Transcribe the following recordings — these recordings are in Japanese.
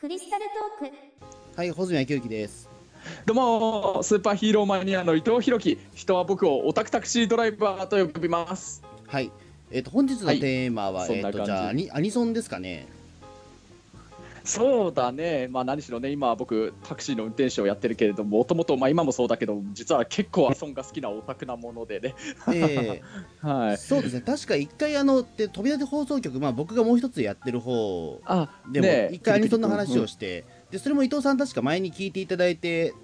クリスタルトークはい、穂積明之です。どうもスーパーヒーローマニアの伊藤弘樹人は僕をオタクタクシードライバーと呼びますはい。えっ、と、本日のテーマは、えっ、と、はいそんな感じじゃあアニ、アニソンですかね。そうだね。まあ何しろね今僕タクシーの運転手をやってるけれどももともとまあ今もそうだけど実は結構アニソンが好きなオタクなものでね。え はい。ーそうですね。確か一回、あの、で飛び立て放送局、まあ、僕がもう一つやってる方あでも、一回アニソンの話をして、で、それも伊藤さん確か前に聞いていただいて、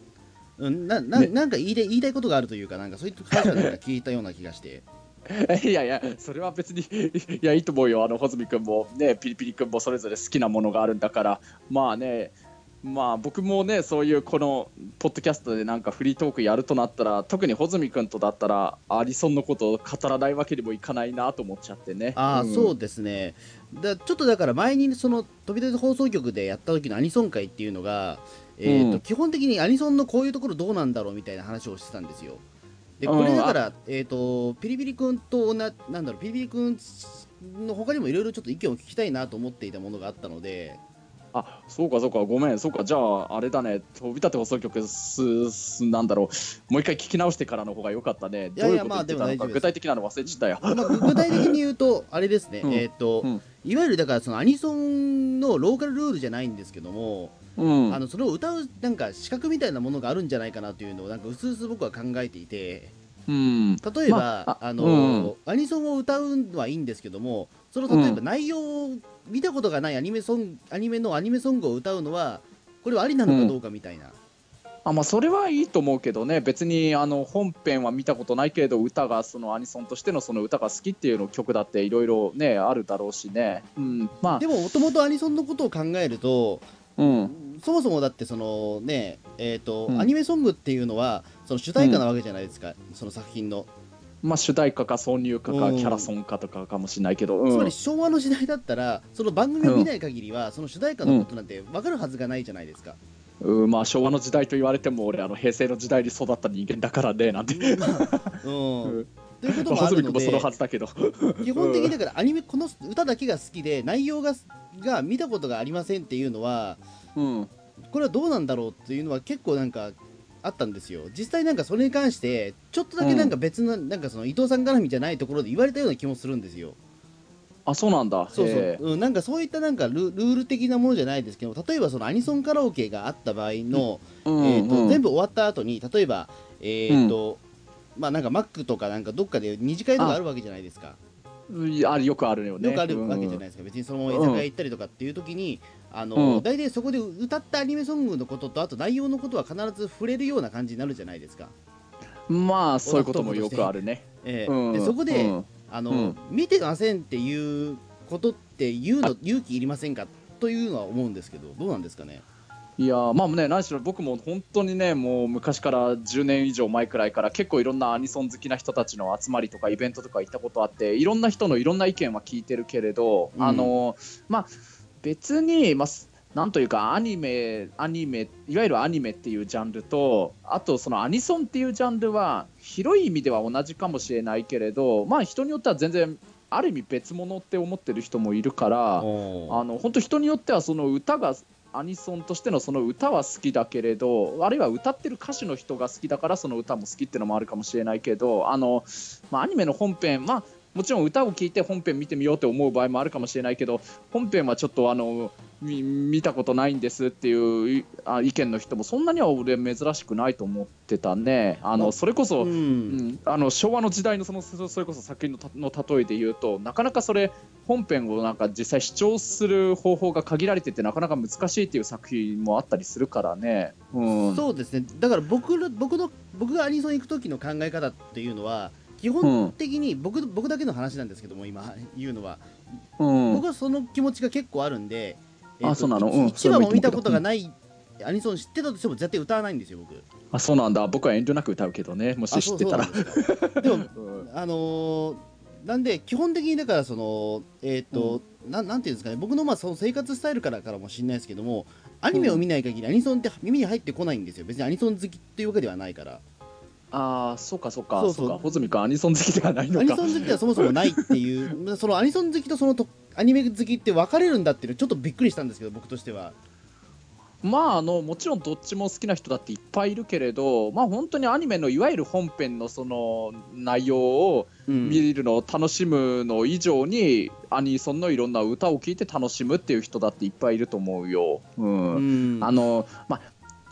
うん、な、な、ね。なんか言いたい、言いたいことがあるというか、なんかそういった話をなんか聞いたような気がして。いやいやそれは別にいやいいと思うよ。あの穂積君もねピリピリ君もそれぞれ好きなものがあるんだから。まあねまあ僕もねそういうこのポッドキャストでなんかフリートークやるとなったら特に穂積君とだったらアリソンのことを語らないわけにもいかないなと思っちゃってね。ああ、ん。そうですね。だちょっとだから前にその飛び出て放送局でやった時のアニソン会っていうのが、えーとうん。基本的にアニソンのこういうところどうなんだろうみたいな話をしてたんですよ。でうん。これだから、えー、とピリピリ君とななんだろうピリピリ君の他にもいろいろちょっと意見を聞きたいなと思っていたものがあったので。あそうかそうかごめん。そうかじゃああれだね。飛び立て放送局すすなんだろう。もう一回聞き直してからの方が良かったね。いやいやまあでも具体的なの忘れちたよ。まあ、具体的に言うとあれですね、うん。えっ、と、うん。いわゆるだからそのアニソンのローカルルールじゃないんですけども、うん。あのそれを歌うなんか資格みたいなものがあるんじゃないかなというのをなんか薄々僕は考えていてうん。例えば、まああのうんアニソンを歌うのはいいんですけどもその例えば内容を見たことがないアニメソンアニメのアニメソングを歌うのはこれはありなのかどうかみたいな、あまあそれはいいと思うけどね。別にあの本編は見たことないけれど歌がそのアニソンとしてのその歌が好きっていうの曲だっていろいろねあるだろうしね、うん、まあ。でももともとアニソンのことを考えるとうん。そもそもだってそのねえっ、と、うん。アニメソングっていうのはその主題歌なわけじゃないですか、その作品の、まあ主題歌か挿入歌かうん。キャラソンかとかかもしれないけど、うん。つまり昭和の時代だったらその番組を見ない限りは、その主題歌のことなんて分かるはずがないじゃないですか、うん。まあ昭和の時代と言われても俺あの平成の時代に育った人間だからねなんて、うんうん ということまあ、もあるので細見君もそのはずだけど。基本的にだからアニメこの歌だけが好きで内容がが見たことがありませんっていうのはうん。これはどうなんだろうっていうのは結構なんかあったんですよ。実際なんかそれに関してちょっとだけなんか別の、なんかその伊藤さん絡みじゃないところで言われたような気もするんですよ。あそうなんだ。そうそう。うん、なんかそういったなんかルルール的なものじゃないですけど例えばそのアニソンカラオケがあった場合の、うん。えーとうん。全部終わった後に例えばえっ、と、まあなんかマックとかなんかどっかで二次会とかあるわけじゃないですか。いやあよくあるよね。よくあるわけじゃないい、ですか、別にそのまま居酒屋行ったりとかっていう時に、あのうん。大体そこで歌ったアニメソングのこととあと内容のことは必ず触れるような感じになるじゃないですか、うんまあそういうこともよくあるね。ええ。うん。でそこで、うん。あのうん。見てませんっていうことって言うの勇気いりませんか？というのは思うんですけどどうなんですかね？いやーまあね何しろ僕も本当にねもう昔から10年以上前くらいから結構いろんなアニソン好きな人たちの集まりとかイベントとか行ったことあっていろんな人のいろんな意見は聞いてるけれど、うんあのまあ別にまあすなんというかアニメアニメいわゆるアニメっていうジャンルとあとそのアニソンっていうジャンルは広い意味では同じかもしれないけれどまあ人によっては全然ある意味別物って思ってる人もいるから。おあの本当人によってはその歌がアニソンとしてのその歌は好きだけれどあるいは歌ってる歌手の人が好きだからその歌も好きっていうのもあるかもしれないけどあの、まあ、アニメの本編まあもちろん歌を聴いて本編見てみようって思う場合もあるかもしれないけど本編はちょっとあの見たことないんですっていう意見の人もそんなには俺珍しくないと思ってたね。あのそれこそ、うん。うん、あの昭和の時代のそのそそれこそ作品のたの例えで言うとなかなかそれ本編をなんか実際視聴する方法が限られててなかなか難しいっていう作品もあったりするからね。うん、そうですね。だから僕の僕の僕がアニソン行く時の考え方っていうのは基本的に僕,、僕だけの話なんですけども今言うのは。うん。僕はその気持ちが結構あるんで、あそうなの？うん。1話も見たことがないアニソン知ってたとしても絶対歌わないんですよ僕。あそうなんだ。僕は遠慮なく歌うけどね。もしあ知ってたら。でもうん。あのーなんで基本的にだからそのえっ、と、なん。なんていうんですかね。僕のまあその生活スタイルからからもしれないですけどもアニメを見ない限りアニソンって耳に入ってこないんですよ。別にアニソン好きっていうわけではないから。ああそうかそうか。そそう。か。穂積君アニソン好きではないのアニかソン好きではそもそもないっていう。そのアニソン好きとそのとアニメ好きって分かれるんだっていうのちょっとびっくりしたんですけど僕としては。まああのもちろんどっちも好きな人だっていっぱいいるけれどまあ本当にアニメのいわゆる本編のその内容をうん見るのを楽しむの以上に、アニソンのいろんな歌を聴いて楽しむっていう人だっていっぱいいると思うよ。うん。うん。あのまあ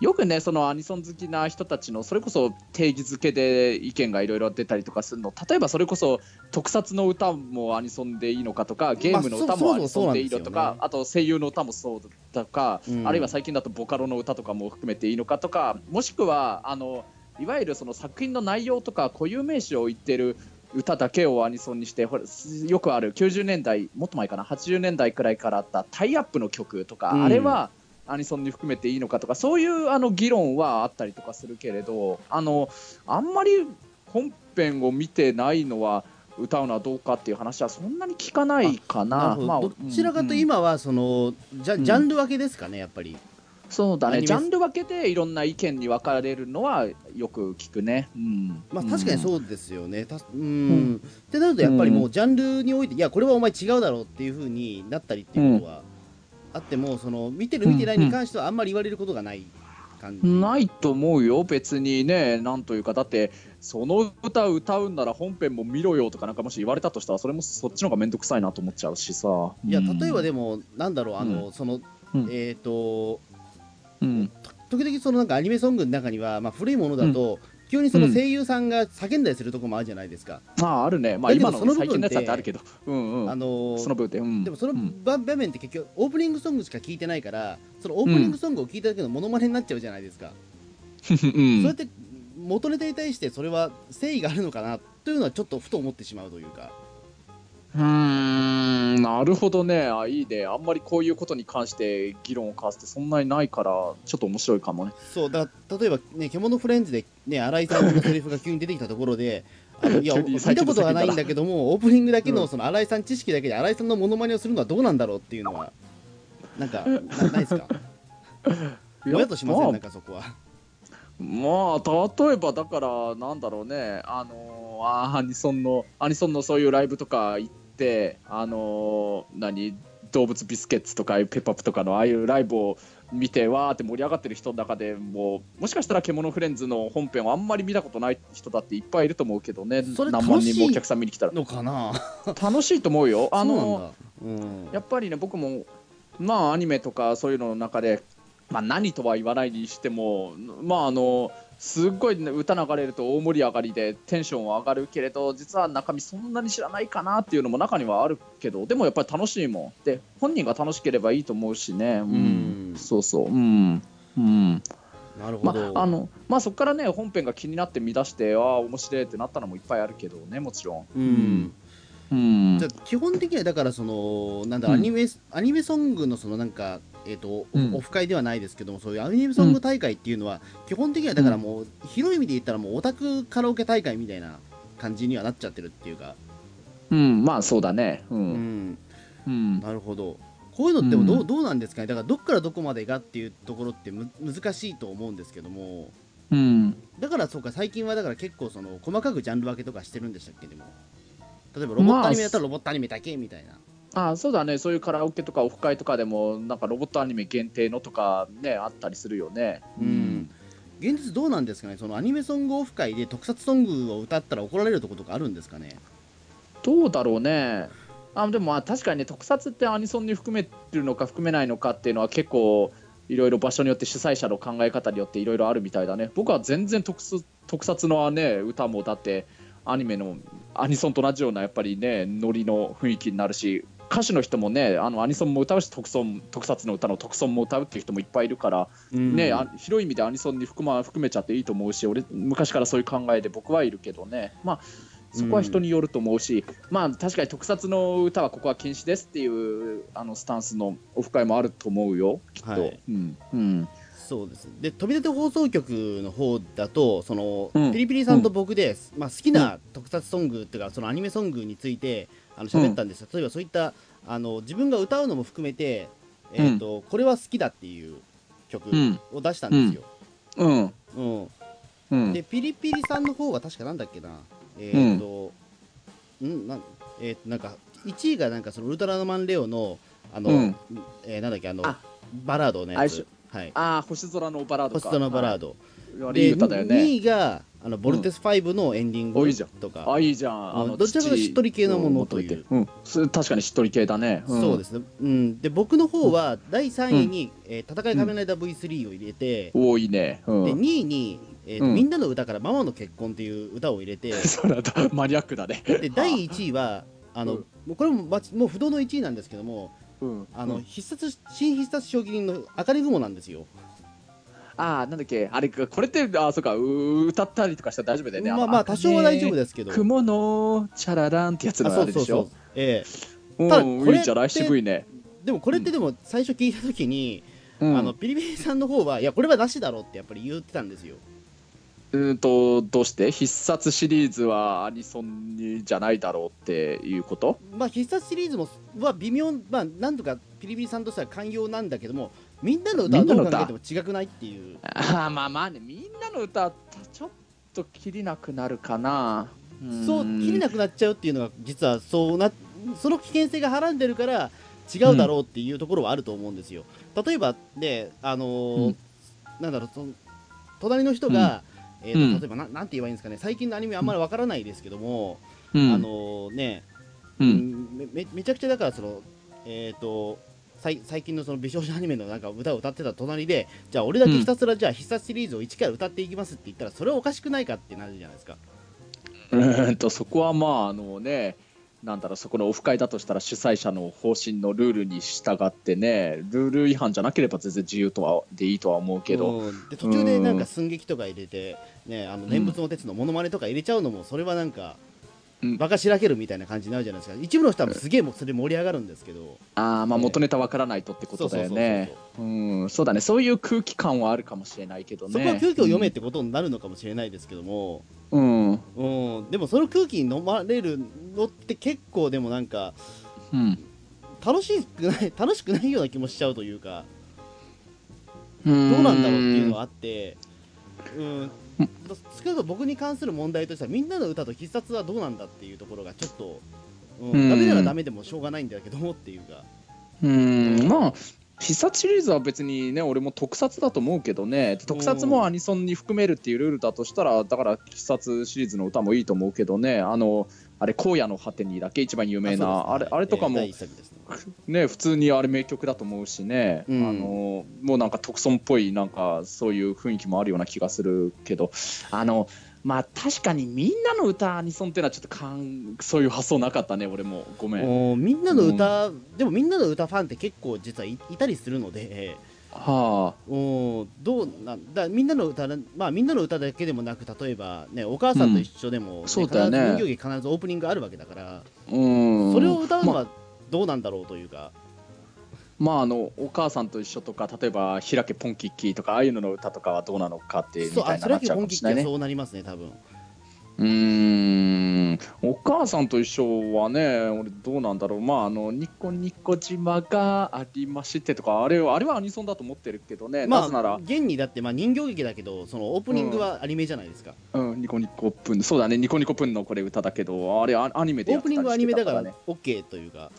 よくねそのアニソン好きな人たちのそれこそ定義づけで意見がいろいろ出たりとかするの。例えばそれこそ特撮の歌もアニソンでいいのかとかゲームの歌もアニソンでいいのとか、そもそもそうなんですよね。あと声優の歌もそうだとか、うん。あるいは最近だとボカロの歌とかも含めていいのかとかもしくはあのいわゆるその作品の内容とか固有名詞を言ってる歌だけをアニソンにしてほらよくある90年代もっと前かな80年代くらいからあったタイアップの曲とか、うん。あれはアニソンに含めていいのかとかそういうあの議論はあったりとかするけれどあのあんまり本編を見てないのは歌うのはどうかっていう話はそんなに聞かないかな。まあどちらかと今はそのジャうん。ジャンル分けですかねやっぱり、そうだね。ジャンル分けでいろんな意見に分かれるのはよく聞くね。うん、まあ確かにうそうですよね。たうん、うん。ってなるとやっぱりもうジャンルにおいていやこれはお前違うだろうっていうふうになったりっていうことはあってもその見てる見てないに関してはあんまり言われることがない感じ、んないと思うよ別にね。なんというかだってその歌歌うんなら本編も見ろよとかなんかもし言われたとしたらそれもそっちの方が面倒くさいなと思っちゃうしさ。いやうん。例えばでもなんだろうあの、その、うん。えっ、とうん。時々そのなんかアニメソングの中には、まあ、古いものだと、急にその声優さんが叫んだりするところもあるじゃないですか、まああるね、まあ、今その部分の最近のやつだってあるけど、うんうん、あのーその分で、うん、でもそのうん。場場面って結局オープニングソングしか聞いてないからそのオープニングソングを聞いただけのモノマネになっちゃうじゃないですか、うん。そうやって元ネタに対してそれは誠意があるのかなというのはちょっとふと思ってしまうというかうーんなるほどね。あいいね。あんまりこういうことに関して議論を交わすってそんなにないからちょっと面白いかもね。そうだ例えばね獣フレンズでね新井さんのセリフが急に出てきたところで あのいや見たことはないんだけどもオープニングだけうんのその新井さん知識だけで新井さんのモノマネをするのはどうなんだろうっていうのはなんか なないですか？ぼやっとしません？まあなんかそこは。まあ例えばだからなんだろうね。あのーアニソンのアニソンのそういうライブとか行ってあのー何？動物ビスケッツとかペッパップとかのああいうライブを見てわーって盛り上がってる人の中でももしかしたら獣フレンズの本編をあんまり見たことない人だっていっぱいいると思うけどね。それ何万人もお客さん見に来たら。のかな？楽しいと思うよ。あのだ。うん。やっぱりね僕もまあアニメとかそういうのの中で、まあ、何とは言わないにしてもまああのすっごい、ね、歌流れると大盛り上がりでテンションは上がるけれど実は中身そんなに知らないかなっていうのも中にはあるけどでもやっぱり楽しいもんで本人が楽しければいいと思うしね、うん。うん。そうそう。うん。うん。まなるほど、ああのまあそこからね本編が気になって見出してああ面白いってなったのもいっぱいあるけどねもちろん。うん。うん。じゃあ基本的にはだからそのなんだ、うん。アニメアニメソングのそのなんかえっ、と、うん。オフ会ではないですけどもそういうアニメソング大会っていうのは、基本的にはだからもう、広い意味で言ったらもうオタクカラオケ大会みたいな感じにはなっちゃってるっていうか、うんまあそうだね。ううん。ん、うん。なるほど。こういうのってもどう,、うん。どうなんですかね？だからどっからどこまでがっていうところってむ難しいと思うんですけども。うん。だからそうか最近はだから結構その細かくジャンル分けとかしてるんでしたっけ？でも。例えばロボットアニメだったらロボットアニメだけみたいな、あそうだね。そういうカラオケとかオフ会とかでもなんかロボットアニメ限定のとかねあったりするよね。うん。現実どうなんですかね？そのアニメソングオフ会で特撮ソングを歌ったら怒られるとことかあるんですかね？どうだろうね。あでもまあ確かにね特撮ってアニソンに含めるのか含めないのかっていうのは結構いろいろ場所によって主催者の考え方によっていろいろあるみたいだね。僕は全然特撮特撮のね歌もだってアニメのアニソンと同じようなやっぱりねノリの雰囲気になるし歌手の人もねあのアニソンも歌うし特ソン特撮の歌の特ソンも歌うっていう人もいっぱいいるからね、あ広い意味でアニソンに含,、ま、含めちゃっていいと思うし俺昔からそういう考えで僕はいるけどね。まあそこは人によると思うし、まあ確かに特撮の歌はここは禁止ですっていうあのスタンスのオフ会もあると思うよきっと、はい。うん。うんそうです。で飛び立て放送局の方だとその、うん。ピリピリさんと僕で、まあ、好きな特撮ソングっていうかそのアニメソングについてあの喋ったんですよ、例えばそういったあの自分が歌うのも含めて、えーとこれは好きだっていう曲うん。を出したんですよ、うん。うん。うん。でピリピリさんの方は確かなんだっけな。えっ、と、ん。なんえーとなんか1位がなんかそのウルトラマンレオのあの、うん。えーなんだっけあのあ。バラードのやつはい。ああ星空のバラードか。星空のバラード、ド、はい、いい歌だよね。2位があのボルテス5のエンディングおいいじゃん。とか、あいいじゃん。あのどちらかというとしっとり系のものという。うん、確かにしっとり系だね、ん。そうですね、うん、で僕の方は第3位に、えー戦い仮面ライダー V3 を入れて、多いね、うん、で2位に、えーとうん。みんなの歌からママの結婚っていう歌を入れて そうなんだマニアックだね。で第1位はあの、これもまもう不動の1位なんですけどもうんあの、うん必殺新必殺将棋人の明るい雲なんですよ。ああなんだっけあれこれってあそうかう歌ったりとかしたら大丈夫だよねまあまあ多少は大丈夫でですけど。雲のチャラランってやつあのあれでしょそうそうそう。えうんただこれじゃ渋いね、えでもこれってでも最初聞いた時に、うん、あのピリピリさんの方はいやこれはなしだろうってやっぱり言ってたんですよ。うんとどうして？必殺シリーズはアニソンにじゃないだろうっていうこと？まあ必殺シリーズもは微妙まあなんとかピリピリさんとしては寛容なんだけどもみんなの歌はどう考えても違くないっていう。あーまあまあねみんなの歌ちょっと切りなくなるかな。そう切れなくなっちゃうっていうのが実はそうなその危険性がはらんでるから違うだろうっていうところはあると思うんですよ。例えばであのーうん。なんだろうその隣の人が、えーとうん。例えばななんて言えばいいんですかね。最近のアニメあんまりわからないですけども、うん。あのーね、ううんんめめめちゃくちゃだからそのえっ、と最最近のその美少女アニメのなんか歌を歌ってた隣でじゃあ俺だけひたすらじゃあ必殺シリーズを一から歌っていきますって言ったらそれはおかしくないかってなるじゃないですか。うーんとそこはまああのねなんだろうそこのオフ会だとしたら主催者の方針のルールに従ってねルール違反じゃなければ全然自由とはでいいとは思うけど、うんで途中でなんか寸劇とか入れて、ね、あの念仏の鉄のモノマネとか入れちゃうのもそれはなんか、うん。バカしらけるみたいな感じになるじゃないですか。一部の人はすげえもうそれ盛り上がるんですけど。ああまあね元ネタわからないとってことだよね。うん。そうだね。そういう空気感はあるかもしれないけどね。そこは空気を読めってことになるのかもしれないですけども、うん、うん。うん、でもその空気に飲まれるのって結構でもなんかうん。楽しくない 楽しくないような気もしちゃうというかどうなんだろうっていうのはあって、うん、少なく僕に関する問題としてはみんなの歌と必殺はどうなんだっていうところがちょっと、うん。うん。ダメならダメでもしょうがないんだけどもっていうか、うん。まあ必殺シリーズは別にね俺も特撮だと思うけどね。特撮もアニソンに含めるっていうルールだとしたらだから必殺シリーズの歌もいいと思うけどね。あのあれ荒野の果てにだけ一番有名なあ,、れあれとかもね。ね普通にあれ名曲だと思うしね、うん。あのもうなんか特損っぽいなんかそういう雰囲気もあるような気がするけど。あのまあ確かにみんなの歌アニソンっていうのはちょっとかんそういう発想なかったね俺も。ごめん。みんなの歌、でもみんなの歌ファンって結構実はいいたりするので、はあ。おーどうなんだみんなの歌なまあみんなの歌だけでもなく例えばねお母さんと一緒でも、ねそうだよね。人形劇必ずオープニングあるわけだから、うん。それを歌うのまはどうなんだろうというか、まああのお母さんと一緒とか例えば「開けポンキッキー」とかああいうのの歌とかはどうなのかっていうみたいななっちゃうか本もしれないね。そうなりますね多分。うーん。お母さんと一緒はね俺どうなんだろう。まああのニコニコ島がありましてとかあれはあれはアニソンだと思ってるけどね、まなぜなら。あ、現にだってまあ人形劇だけどそのオープニングはアニメじゃないですか、うん、ニコニコプン。そうだね。ニコニコプンのこれ歌だけどあれアアニメでやってたりオープニングはアニメだからして OK というか。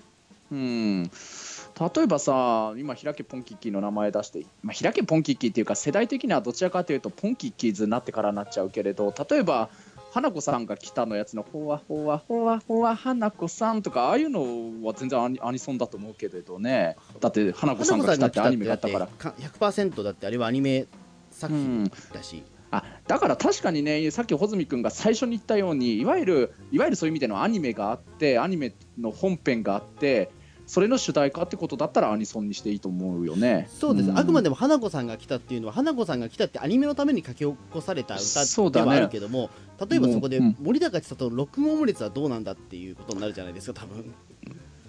うん。例えばさ今開けポンキッキーの名前出して、まあ、開けポンキッキーっていうか世代的にはどちらかというとポンキッキーズになってからになっちゃうけれど例えば花子さんが来たのやつのほわほわほわほわ花子さんとかああいうのは全然アニアニソンだと思うけれどね。だって花子さんが来たってアニメがあったから。か100%だってあれはアニメ作品だし、あだから確かにねさっき穂積君が最初に言ったようにいわゆるいわゆるそういう意味でのアニメがあってアニメの本編があってそれの主題歌ってことだったらアニソンにしていいと思うよね。そうです、ん。あくまでも花子さんが来たっていうのは花子さんが来たってアニメのために書き起こされた歌ではあるけども、例えばそこでうん。森高千里の録音オムレツはどうなんだっていうことになるじゃないですか多分。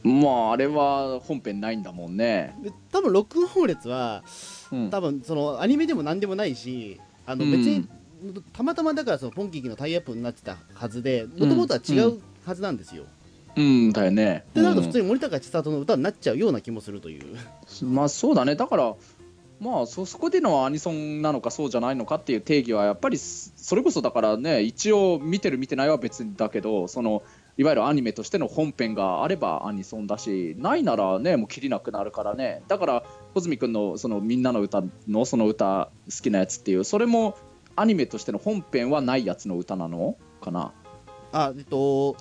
まああれは本編ないんだもんね。で多分録音オムレツはうん。多分そのアニメでも何でもないしあのうん。別に、たまたまだからそのポンキッキのタイアップになってたはずでもともとは違うはずなんですよ、うんだよね。でなるとうん。普通に森高千里の歌になっちゃうような気もするという、まあそうだね。だからまあそそこでのアニソンなのかそうじゃないのかっていう定義はやっぱりそそれこそだからね一応見てる見てないは別だけどそのいわゆるアニメとしての本編があればアニソンだしないならねもう切りなくなるからね。だから穂積君のそのみんなの歌のその歌好きなやつっていうそれもアニメとしての本編はないやつの歌なのかな。あえっと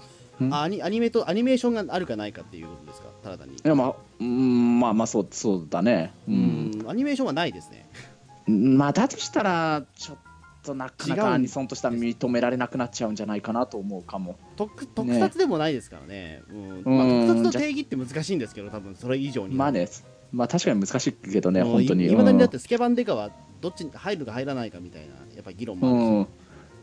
アニアニメとアニメーションがあるかないかっていうことですか？ただ単に。いやまあうんまあまあそうそうだね。ううん。んアニメーションはないですね。まあだとしたらちょっとなかなかアニソンとしては認められなくなっちゃうんじゃないかなと思うかも。特特撮でもないですからね。うん。うん。まあ、特撮の定義って難しいんですけど多分それ以上にまあね。まあ確かに難しいけどね本当に。いまだにだっうんてスケバンデカはどっちに入るか入らないかみたいなやっぱ議論もあるし、うん、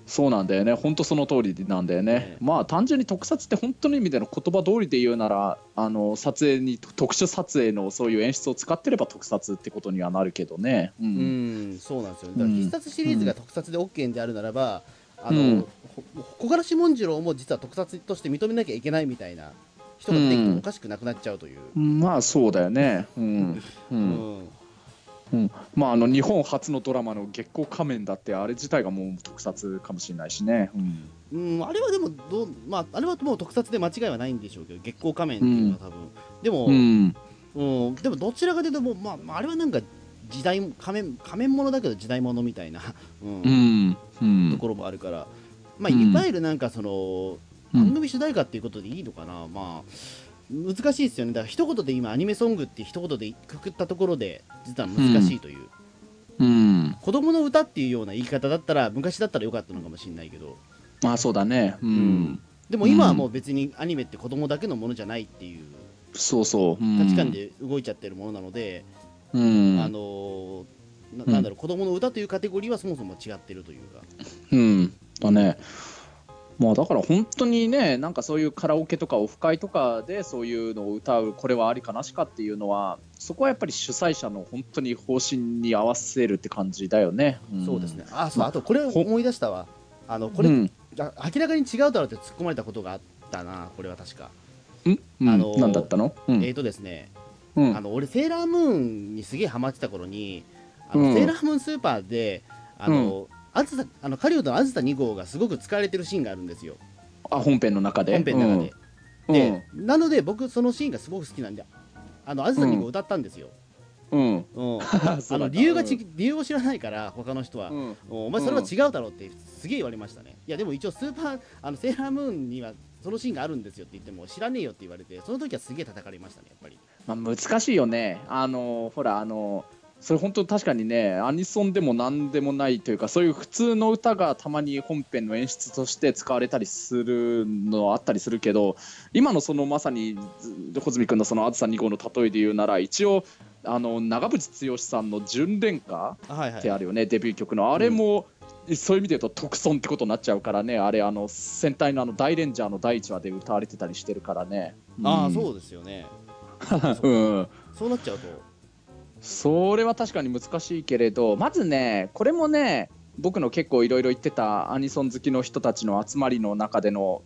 そうなんだよね、本当その通りなんだよね、ね。まあ単純に特撮って本当の意味での言葉通りで言うなら、あの撮影に特殊撮影のそういう演出を使ってれば特撮ってことにはなるけどね。ううんん、そうなんですよね。だから必殺シリーズが特撮で OK であるならば、あの、うん。ほ木枯らし紋次郎も実は特撮として認めなきゃいけないみたいな人が出てきてもおかしくなくなっちゃうという、まあそうだよね。うん。ううんんうん、まああの日本初のドラマの月光仮面だってあれ自体がもう特撮かもしれないしね。うん。うん、あれはでもどう、まあ、あれはもう特撮で間違いはないんでしょうけど月光仮面っていうのは多分、でも、うん。うん、でもどちらかというともう、まあまあ、あれはなんか時代仮面仮面ものだけど時代物みたいな、うん。うん。うん。ところもあるから、まあ、うんいわゆるなんかその、番組主題歌っていうことでいいのかな、まあ難しいですよね。だから一言で今アニメソングって一言でくくったところで実は難しいという、うん。子供の歌っていうような言い方だったら昔だったらよかったのかもしれないけど。まあそうだね。うん。ん。でも今はもう別にアニメって子供だけのものじゃないっていうそうそう。うん。価値観で動いちゃってるものなので、うん。あのーなうんなんだろう子供の歌というカテゴリーはそもそも違ってるというか、うん、だね。まあだから本当にね、なんかそういうカラオケとかオフ会とかでそういうのを歌う、これはありかなしかっていうのは、そこはやっぱり主催者の本当に方針に合わせるって感じだよね。ん。そうですね。あそうまああとこれほ思い出したわ。あのこれ、うん。あ明らかに違うだろうって突っ込まれたことがあったなこれは確か、ん、うん。あのーなんだったの？うん。えーとですね、うん。あの俺セーラームーンにすげえハマってた頃にあの、うん。セーラームーンスーパーであの、あずさあの狩人のあずさ2号がすごく使われてるシーンがあるんですよ。あ本編の中で？本編の中で、うん。でなので僕そのシーンがすごく好きなんであのあずさ2号歌ったんですよ、うん。うん。あ だの理由がち、理由を知らないから他の人は、うん。お前それは違うだろうってすげえ言われましたね、いやでも一応スーパーあのセーラームーンにはそのシーンがあるんですよって言っても知らねえよって言われてその時はすげえ叩かれましたねやっぱり。まあ、難しいよね。あのほらあのそれ本当確かにねアニソンでも何でもないというかそういう普通の歌がたまに本編の演出として使われたりするのあったりするけど今のそのまさにず穂積君のその「あずさ2号」の例えで言うなら一応あの長渕剛さんの「純恋歌」ってあるよね、デビュー曲の。あれも、そういう意味で言うと特損ってことになっちゃうからねあれあの戦隊のあの大レンジャーの第1話で歌われてたりしてるからね。ああうん。そうですよね。うん。そうなっちゃうとそれは確かに難しいけれどまずねこれもね僕の結構いろいろ言ってたアニソン好きの人たちの集まりの中での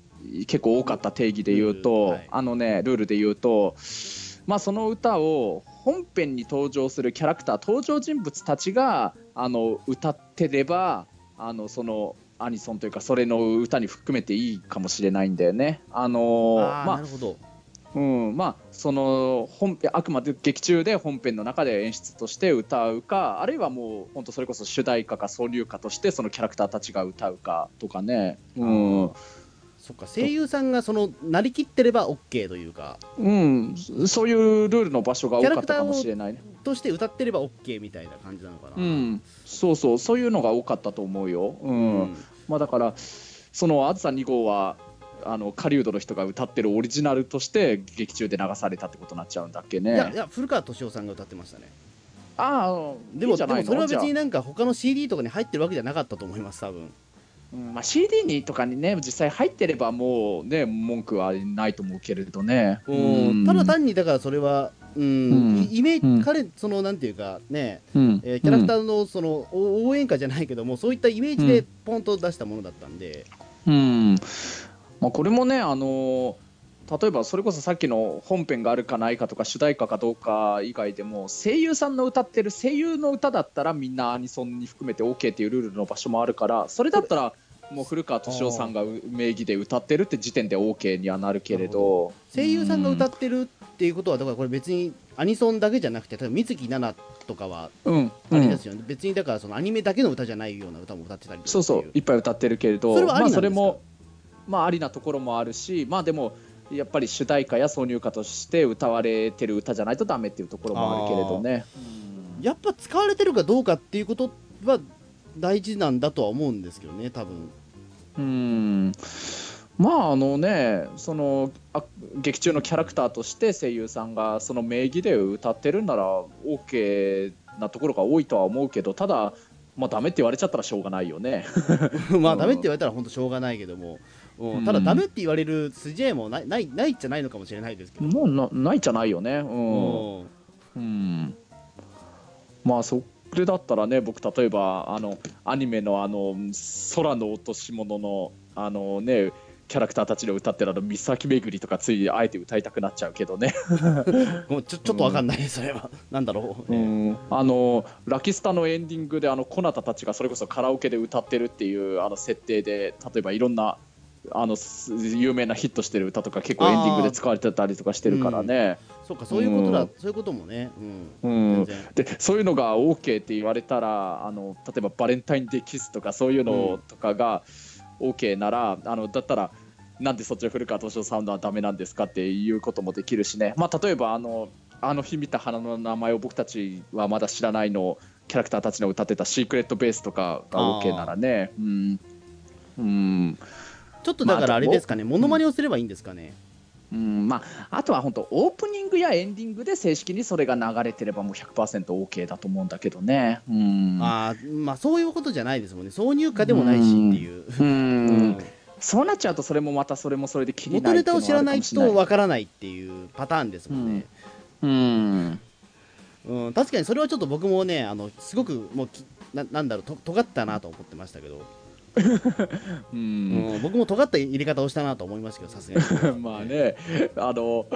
結構多かった定義で言うと、ルールはいあのねルールで言うとまあその歌を本編に登場するキャラクター登場人物たちがあの歌ってればあのそのアニソンというかそれの歌に含めていいかもしれないんだよね。あのああ、まあなるほどうん、まあその本編あくまで劇中で本編の中で演出として歌うかあるいはもう本当それこそ主題歌か挿入歌としてそのキャラクターたちが歌うかとかね、うん。そっか声優さんがそのなりきってれば OK というか。うん、そういうルールの場所が多かったかもしれないね。として歌ってれば OK みたいな感じなのかな。うん、そうそう。そういうのが多かったと思うよ。うん。うん。まあ、だからその「あずさ2号は」あの狩人の人が歌ってるオリジナルとして劇中で流されたってことになっちゃうんだっけね。いやいや古川敏夫さんが歌ってましたね。ああでもでもそれは別になんか他の CD とかに入ってるわけじゃなかったと思います多分。うんまあ、CD にとかにね実際入ってればもうね文句はないと思うけれどね。うん。ただ単にだからそれは、うんうん。イイメージ、うん。彼そのなんていうかね、うん。えーキャラクターのその、お応援歌じゃないけどもそういったイメージでポンと出したものだったんで、うんまあ、これもね、あのー例えばそれこそさっきの本編があるかないかとか主題歌かどうか以外でも声優さんの歌ってる声優の歌だったらみんなアニソンに含めて OK っていうルールの場所もあるからそれだったらもう古川敏夫さんが名義で歌ってるって時点で OK にはなるけれど。声優さんが歌ってるっていうことはだからこれ別にアニソンだけじゃなくて例えば水木奈々とかはうん、あれですよね、別にだからそのアニメだけの歌じゃないような歌も歌ってたりとかそうそういいっぱい歌ってるけれど。それはありなんですか？まあ、それもまあありなところもあるしまあでもやっぱり主題歌や挿入歌として歌われてる歌じゃないとダメっていうところもあるけれどね。やっぱ使われてるかどうかっていうことは大事なんだとは思うんですけどね多分うんまああのねそのあ劇中のキャラクターとして声優さんがその名義で歌ってるんなら OK なところが多いとは思うけどただまあダメって言われちゃったらしょうがないよね。まあうんダメって言われたら本当しょうがないけども、うん。うんただダメって言われる筋合いもないないないっちゃないのかもしれないですけど、もうなないじゃないよね。うん。うん。うん、まあそれだったらね僕例えばあのアニメのあの空の落とし物のあのねキャラクターたちの歌ってるあの岬巡りとかついあえて歌いたくなっちゃうけどね、もうちょちょっとわかんない、それは。なんだろう、うん、あのラキスタのエンディングであのコナタたちがそれこそカラオケで歌ってるっていうあの設定で例えばいろんなあのす有名なヒットしてる歌とか結構エンディングで使われてたりとかしてるからね。そうかそういうことだ、うん。そういうこともね、う、うん。ん全然。でそういうのが OK って言われたらあの例えばバレンタインデーキスとかそういうのとかが OK なら、あのだったらなんでそっちの古川敏夫さんのはダメなんですかっていうこともできるしね、まあ、例えばあのあの日見た花の名前を僕たちはまだ知らないのキャラクターたちの歌ってたシークレットベースとかが OK ならね。うん、うんちょっとだからまああれですかね、モノマネをすればいいんですかね、うんまあ、あとは本当オープニングやエンディングで正式にそれが流れてればもう 100%OK だと思うんだけどね。うん。あーまあそういうことじゃないですもんね。挿入歌でもないしっていう、ううん。ん。そうなっちゃうとそれもまたそれもそれで気にな元ネタを知らないとわからないっていうパターンですもんね、うん。うん。確かにそれはちょっと僕もねあのすごくもうきななんだろうと尖ったなと思ってましたけど、ううん。ん僕も尖った入れ方をしたなと思いましたけどさすがに。まあね。あの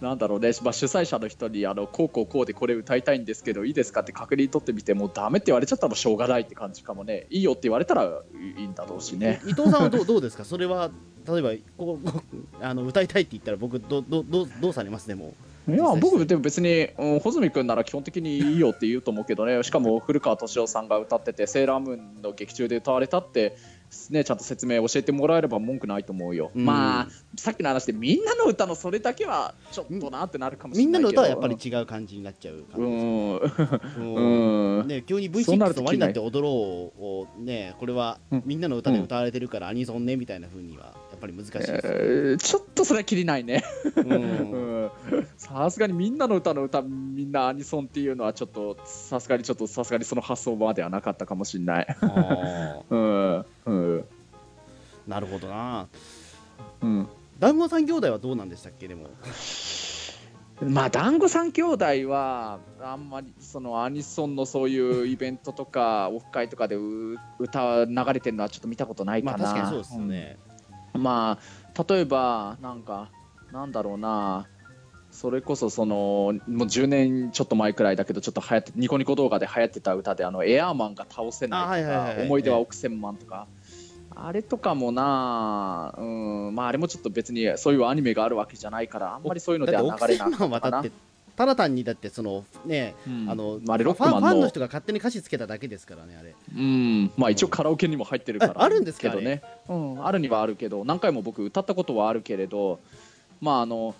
なんだろうね、まあ、主催者の人にあのこうこうこうでこれ歌いたいんですけどいいですかって確認取ってみてもうダメって言われちゃったらしょうがないって感じかもね。いいよって言われたらいいんだろうしね。伊藤さんはどうどうですか？それは例えばこうあの歌いたいって言ったら僕どどどうどうされます？でもいや僕でも別に、うん、穂積君なら基本的にいいよって言うと思うけどね。しかも古川敏夫さんが歌っててセーラームーンの劇中で歌われたって、ね、ちゃんと説明教えてもらえれば文句ないと思うよ、うん。まあさっきの話でみんなの歌のそれだけはちょっとなってなるかもしみんれなけど。ないの歌はやっぱり違う感じになっちゃうう感じですん。うん。うんね、急にそうな V6 るとの「ワニなんて踊ろう」をねこれはうんみんなの歌で歌われてるからアニソンねみたいな風にはぱり難しいえーちょっとそれはきりないね。さすがにみんなの歌の歌みんなアニソンっていうのはちょっとさすがにちょっとさすがにその発想まではなかったかもしれない。あ うん。うん。ーなるほどな。うん。団子三兄弟はどうなんでしたっけでも。まあ団子三兄弟はあんまりそのアニソンのそういうイベントとかオフ会とかでう歌流れてるのはちょっと見たことないかな、まあ確かにそうですよね、うんまあ例えばなんかなんだろうな。それこそそのもう10年ちょっと前くらいだけどちょっと流行ってニコニコ動画で流行ってた歌であのエアーマンが倒せないとか、思い出は億千万とか、あれとかもな、うん、まああれもちょっと別にそういうアニメがあるわけじゃないからあんまりそういうのでは流れなかったかな。ただ単にだってそのね、うん。あのまあ、ファンファンの人が勝手に歌詞つけただけですからねあれ。うん、まあ一応カラオケにも入ってるから。ああるんですかけどね、うん、あるにはあるけど。何回も僕歌ったことはあるけれど。まああの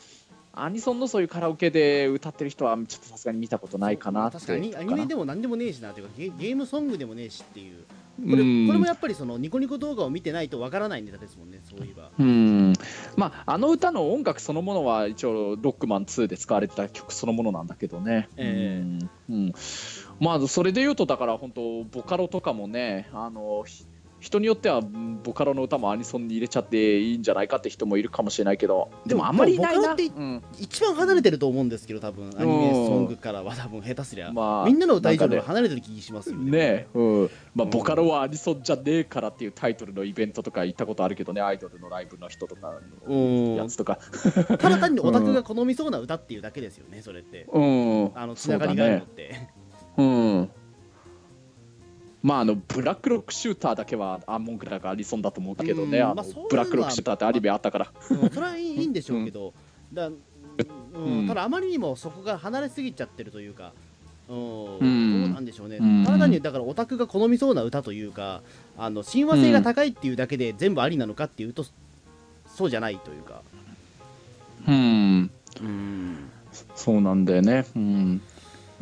アニソンのそういうカラオケで歌ってる人はちょっとさすがに見たことないかなって。確かに。アニメでも何でもねえしなというかゲゲームソングでもねえしっていうこれうん。これもやっぱりそのニコニコ動画を見てないとわからないネタですもんねそういえば。うん。まああの歌の音楽そのものは一応ロックマン2で使われてた曲そのものなんだけどね、え。うん。うん。まあそれで言うとだから本当ボカロとかもねあのひ人によってはうんボカロの歌もアニソンに入れちゃっていいんじゃないかって人もいるかもしれないけど。でもあんまりいないなボカロってうん。一番離れてると思うんですけど多分アニメソングからは多分下手すりゃ、まあみんなの歌以上なんかねは離れてる気がしますよね。え、うん。まあ、うん。ボカロはアニソンじゃねえからっていうタイトルのイベントとか行ったことあるけどね。アイドルのライブの人とかうんのやつとか。ただ単にオタクが好みそうな歌っていうだけですよねそれって。うんあのつながりがあるのって、うんまああのブラックロックシューターだけはアンモンクラがアニソンだと思ったけどね、あのうんまあそういうのはブラックロックシューターってアニメあったから、うんそれはいいいいんでしょうけど、だうん。うんただあまりにもそこが離れすぎちゃってるというか、うんうん。どうなんでしょうね、うん。ただ単にだからオタクが好みそうな歌というかあの親和性が高いっていうだけで全部ありなのかっていうと、そうじゃないというか、うん、うん。そうなんだよね、うん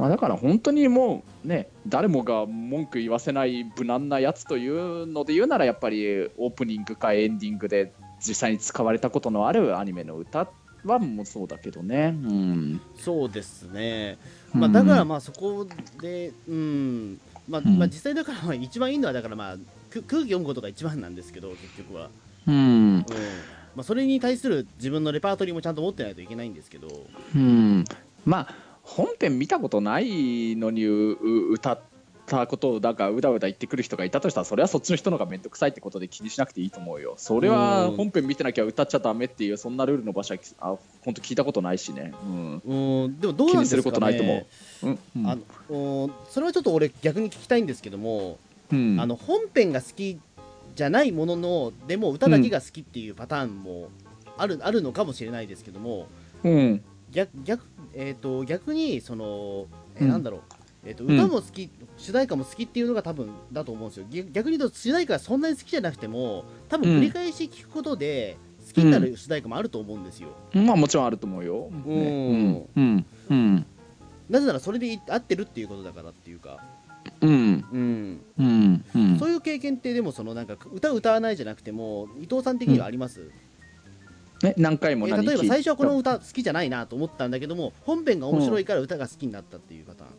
まあ、だから本当にもうね誰もが文句言わせない無難なやつというので言うならやっぱりオープニングかエンディングで実際に使われたことのあるアニメの歌はもうそうだけどね、うん。そうですね、まあ、だからまあそこで、うん。まあうん。まあ、実際だからまあ一番いいのはだからまあく空気読むことが一番なんですけど結局は、うん。うん。まあ、それに対する自分のレパートリーもちゃんと持ってないといけないんですけど、うん、まあ本編見たことないのに歌ったことをなんかうだうだ言ってくる人がいたとしたらそれはそっちの人の方が面倒くさいってことで気にしなくていいと思うよ。それはうん本編見てなきゃ歌っちゃダメっていうそんなルールの場所はあ本当聞いたことないしね、うん。うん、でもどうなんですかね。気にすることないと思う。んうん。あのうんそれはちょっと俺逆に聞きたいんですけども、うん。あの本編が好きじゃないもののでも歌だけが好きっていうパターンもある,、あるのかもしれないですけどもうん。逆逆,、えー、と逆にその、えーうん。なんだろう、えー、とうん。歌も好き、主題歌も好きっていうのが多分だと思うんですよ。逆逆に言うと主題歌がそんなに好きじゃなくても多分うん。繰り返し聞くことで好きになる主題歌もあると思うんですよ、まあもちろんあると思うよ、うん。ねうん。うん。なぜならそれで合ってるっていうことだからっていうか、うん。うん、うん。うん。そういう経験ってでもそのなんか歌歌わないじゃなくても伊藤さん的にはあります、ね何回もえ何例えば最初はこの歌好きじゃないなと思ったんだけども本編が面白いから歌が好きになったっていうパターン、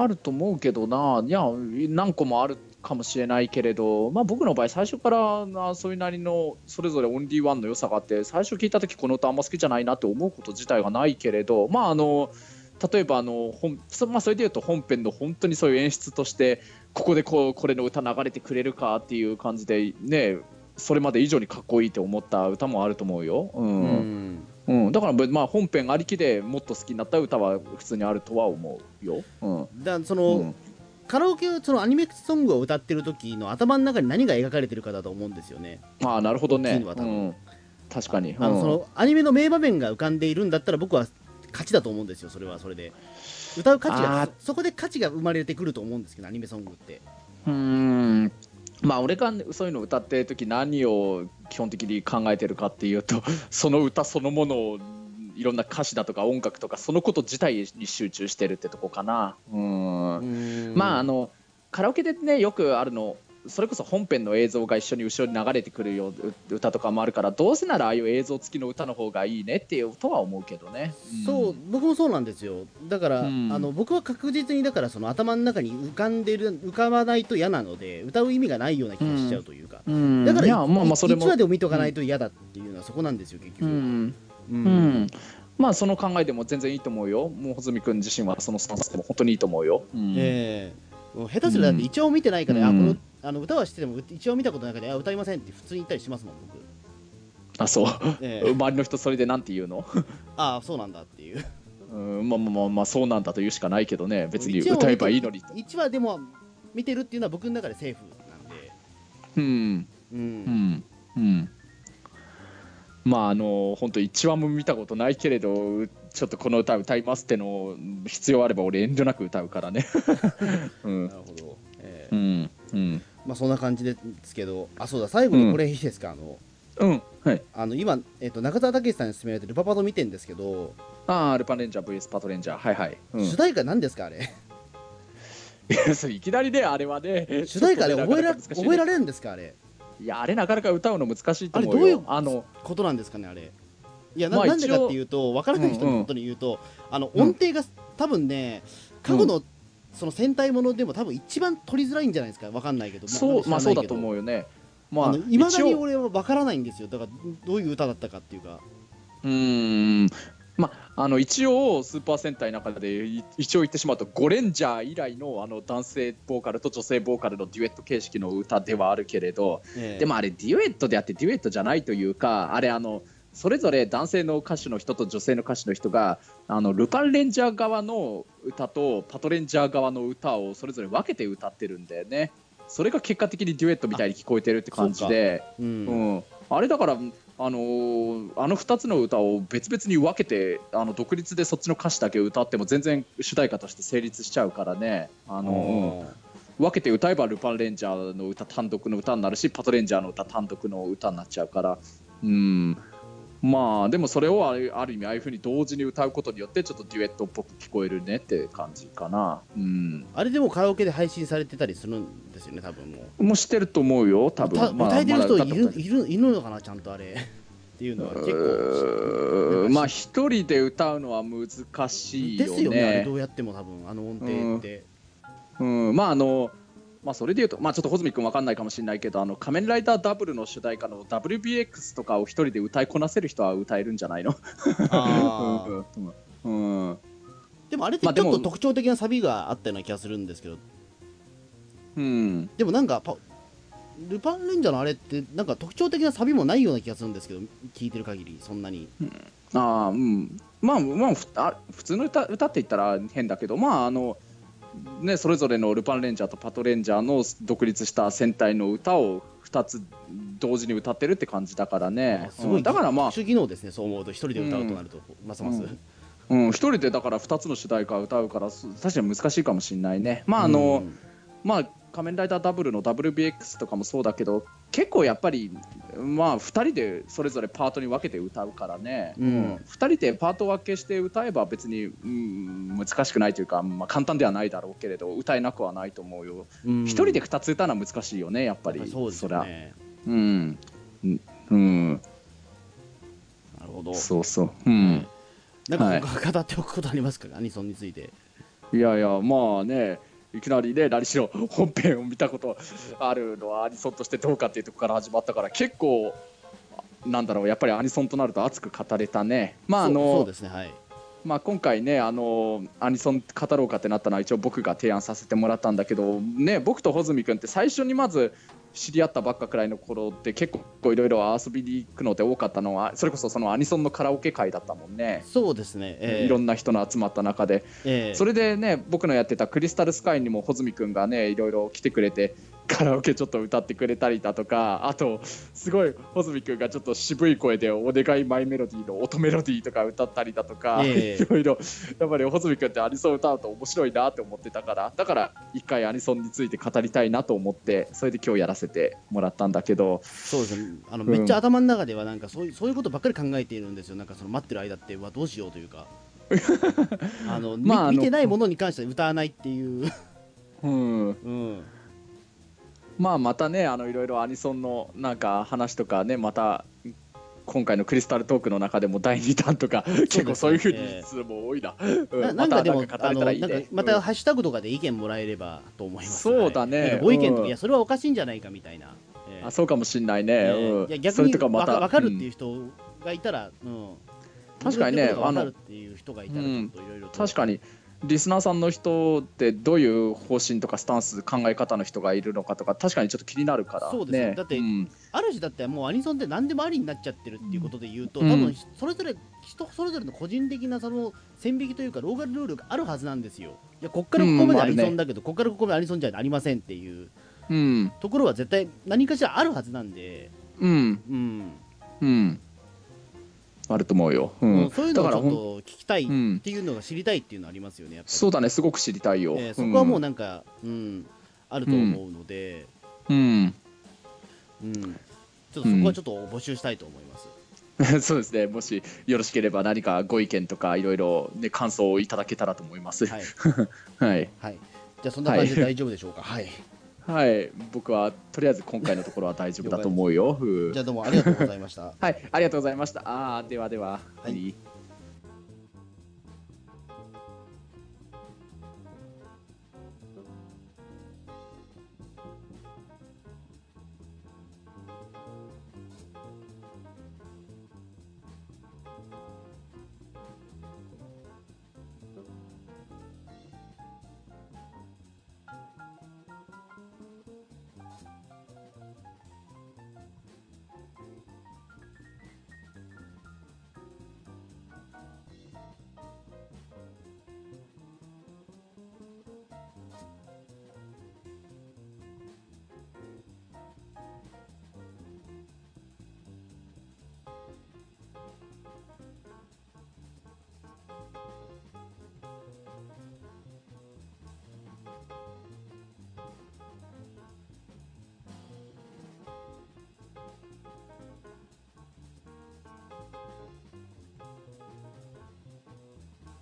あると思うけどな。いや何個もあるかもしれないけれど、まあ、僕の場合最初からなそういうなりのそれぞれオンリーワンの良さがあって最初聞いた時この歌あんま好きじゃないなって思うこと自体がないけれど。まああの例えばあの本そ,、まあ、それでいうと本編の本当にそういう演出としてここでこうこれの歌流れてくれるかっていう感じでねそれまで以上にかっこいいって思った歌もあると思うよ。うん。うん。うん、だから、まあ、本編ありきでもっと好きになった歌は普通にあるとは思うよ。うん。だその、うん。カラオケそのアニメソングを歌ってる時の頭の中に何が描かれてるかだと思うんですよね。ああなるほどね。うん、確かに、あの、うんそのアニメの名場面が浮かんでいるんだったら僕は勝ちだと思うんですよ。それはそれで。歌う価値がそそこで価値が生まれてくると思うんですけどアニメソングって。うーんまあ俺がそういうの歌ってる時何を基本的に考えてるかっていうと その歌そのものをいろんな歌詞だとか音楽とかそのこと自体に集中してるってとこかな。うん。まああのカラオケでねよくあるのそれこそ本編の映像が一緒に後ろに流れてくるよう歌とかもあるからどうせならああいう映像付きの歌の方がいいねっていうとは思うけどね。そう僕もそうなんですよ。だから、うん。あの僕は確実にだからその頭の中に浮かんでる浮かばないと嫌なので歌う意味がないような気がしちゃうというか、うん。だからいやまあまあそれも。1話でも見とかないと嫌だっていうのはそこなんですよ結局、うん。うんうん。まあその考えでも全然いいと思うよ。もう穂積君自身はそのスタンスでも本当にいいと思うよ。うん。ええ。もう下手するとだって一応見てないから、うん。あこのあの歌は知ってても一応見たことないからあ歌いませんって普通に言ったりしますもん僕、あそう、ええ。周りの人それでなんて言うの、ああそうなんだっていう。うん、まあまあまあまあそうなんだと言うしかないけどね。別に歌えばいいのに1話でも見てるっていうのは僕の中でセーフなんで。うん。ううんん。うん。まああの本当一話も見たことないけれどちょっとこの歌歌いますっての必要あれば俺遠慮なく歌うからね。うん。なるほど、ええ。うん。うんまあそんな感じですけどあそうだ最後にこれいいですか、あのうんはい。あの今、えっと中澤武さんに勧められてルパパと見てんですけど、ああルパンレンジャー VS パトレンジャー。はいはい、うん。主題歌何ですかあれ？いやそういきなりねあれはね。主題歌で覚えら覚えられるんですかあれ？いやあれなかなか歌うの難しいと思うよ。あれどういうあのことなんですかねあれ？いやな,、んでかっていうと分からない人のことに言うと、あのうん音程が多分ね過去の、その戦隊ものでも多分一番取りづらいんじゃないですか。分かんないけど。そうまあそうだと思ううよね。まあいまだに俺は分からないんですよ。だからどういう歌だったかっていうか。うーん。まああの一応スーパー戦隊の中でい一応言ってしまうとゴレンジャー以来のあの男性ボーカルと女性ボーカルのデュエット形式の歌ではあるけれど、ええ。でもあれデュエットであってデュエットじゃないというかあれあのそれぞれ男性の歌手の人と女性の歌手の人があのルパンレンジャー側の歌とパトレンジャー側の歌をそれぞれ分けて歌ってるんだよね。それが結果的にデュエットみたいに聞こえてるって感じで。ううん。ん、あれだから、あのーあの2つの歌を別々に分けてあの独立でそっちの歌詞だけ歌っても全然主題歌として成立しちゃうからね。あのうん。分けて歌えばルパンレンジャーの歌単独の歌になるしパトレンジャーの歌単独の歌になっちゃうから。うんまあでもそれをあるある意味ああいうふうに同時に歌うことによってちょっとデュエットっぽく聞こえるねって感じかな。うん。あれでもカラオケで配信されてたりするんですよね多分もう。もう知ってると思うよ多分。歌まあ歌えてる人い。るいるいるのかなちゃんとあれ。っていうのは結構。まあ一人で歌うのは難しいよね。ですよねあれどうやっても多分あの音程って、うん、まああのまあそれで言うとまあちょっと穂積君わかんないかもしれないけどあの仮面ライダーダブルの主題歌の WBX とかを一人で歌いこなせる人は歌えるんじゃないの？でもあれってちょっと特徴的なサビがあったような気がするんですけど。うん。でもなんかパルパンレンジャーのあれってなんか特徴的なサビもないような気がするんですけど聞いてる限りそんなに。ああうん。まあまあふあ普通の歌歌って言ったら変だけどまああのねそれぞれのルパンレンジャーとパトレンジャーの独立した戦隊の歌を2つ同時に歌ってるって感じだからね。あすごい、うんだからまあ特殊技能ですねそう思うと一人で歌うとなると、ますます、うんうん、一人でだから2つの主題歌を歌うからす確かに難しいかもしれないね。まああの、うんまあ仮面ライダーダブルの WBX とかもそうだけど結構やっぱりまあ2人でそれぞれパートに分けて歌うからね、うん。2人でパート分けして歌えば別に、うん、難しくないというか、まあ、簡単ではないだろうけれど歌えなくはないと思うよ。うん。1人で2つ歌うのは難しいよねやっぱり。そうですりゃよね。うんうん。うん。なるほど。そうそう。うん。なんか 語っておくことありますか、アニソンについて。いやいやまあねいきなりね何しろ本編を見たことあるのはアニソンとしてどうかっていうところから始まったから結構なんだろうやっぱりアニソンとなると熱く語れたね。まああのねはい。まあ今回ねあのアニソン語ろうかってなったのは一応僕が提案させてもらったんだけどね僕と穂積君って最初にまず知り合ったばっかくらいの頃って結構いろいろ遊びに行くので多かったのはそれこそそのアニソンのカラオケ会だったもんね、そうですね。ええ。いろんな人の集まった中で。ええ。それでね僕のやってたクリスタルスカイにも穂積君がねいろいろ来てくれてカラオケちょっと歌ってくれたりだとかあとすごい穂積君がちょっと渋い声で「お願いマイメロディー」の音メロディーとか歌ったりだとか、ええ。いろいろやっぱり穂積君ってアニソン歌うと面白いなって思ってたからだから一回アニソンについて語りたいなと思ってそれで今日やらせてもらったんだけど。そうですね。あのうん。めっちゃ頭の中ではなんかそういうそういうことばっかり考えているんですよ。なんかその待ってる間ってうわどうしようというか。あの、みまああの見てないものに関しては歌わないっていう、うん。うん、まあまたねあのいろいろアニソンのなんか話とかねまた今回のクリスタルトークの中でも第2弾とか 結構そういうふうにええ数も多いな。う なんなんかでもまたハッシュタグとかで意見もらえればと思います。そうだね。ご意見とか、うん。いやそれはおかしいんじゃないかみたいな、ええ。あそうかもしんないね。いやそ逆にわれとかまたかわかるっていううん。人がいたら、うん。確かにねあのるっていう人がいたらちょっといろいろと。確かにリスナーさんの人ってどういう方針とかスタンス考え方の人がいるのかとか確かにちょっと気になるからそうですね。ね。だってうん。ある種だってもうアニソンって何でもありになっちゃってるっていうことで言うと、うん。多分それぞれ人それぞれの個人的なその線引きというかローカルルールがあるはずなんですよ。いやこっからここまでアニソンだけど、こっからここまでアニソンじゃありませんっていう。うん。ところは絶対何かしらあるはずなんで、うん。うん。うんあると思うよ。ううん。んそういうのをちょっだからほんと聞きたいっうん。ていうのが知りたいっていうのはありますよねそうだね。すごく知りたいよ。えーそこはもうなんか、うんあると思うので、うん。うん。ちょっとそこはちょっと募集したいと思います。そうですね、もしよろしければ何かご意見とかいろいろ、ね、感想をいただけたらと思います。はい、はい、はい、じゃあそんな感じで大丈夫でしょうか？はい、はい、僕はとりあえず今回のところは大丈夫だと思うよ。うんじゃあどうもありがとうございました。はい、ありがとうございました。ああ、ではでは。はいはい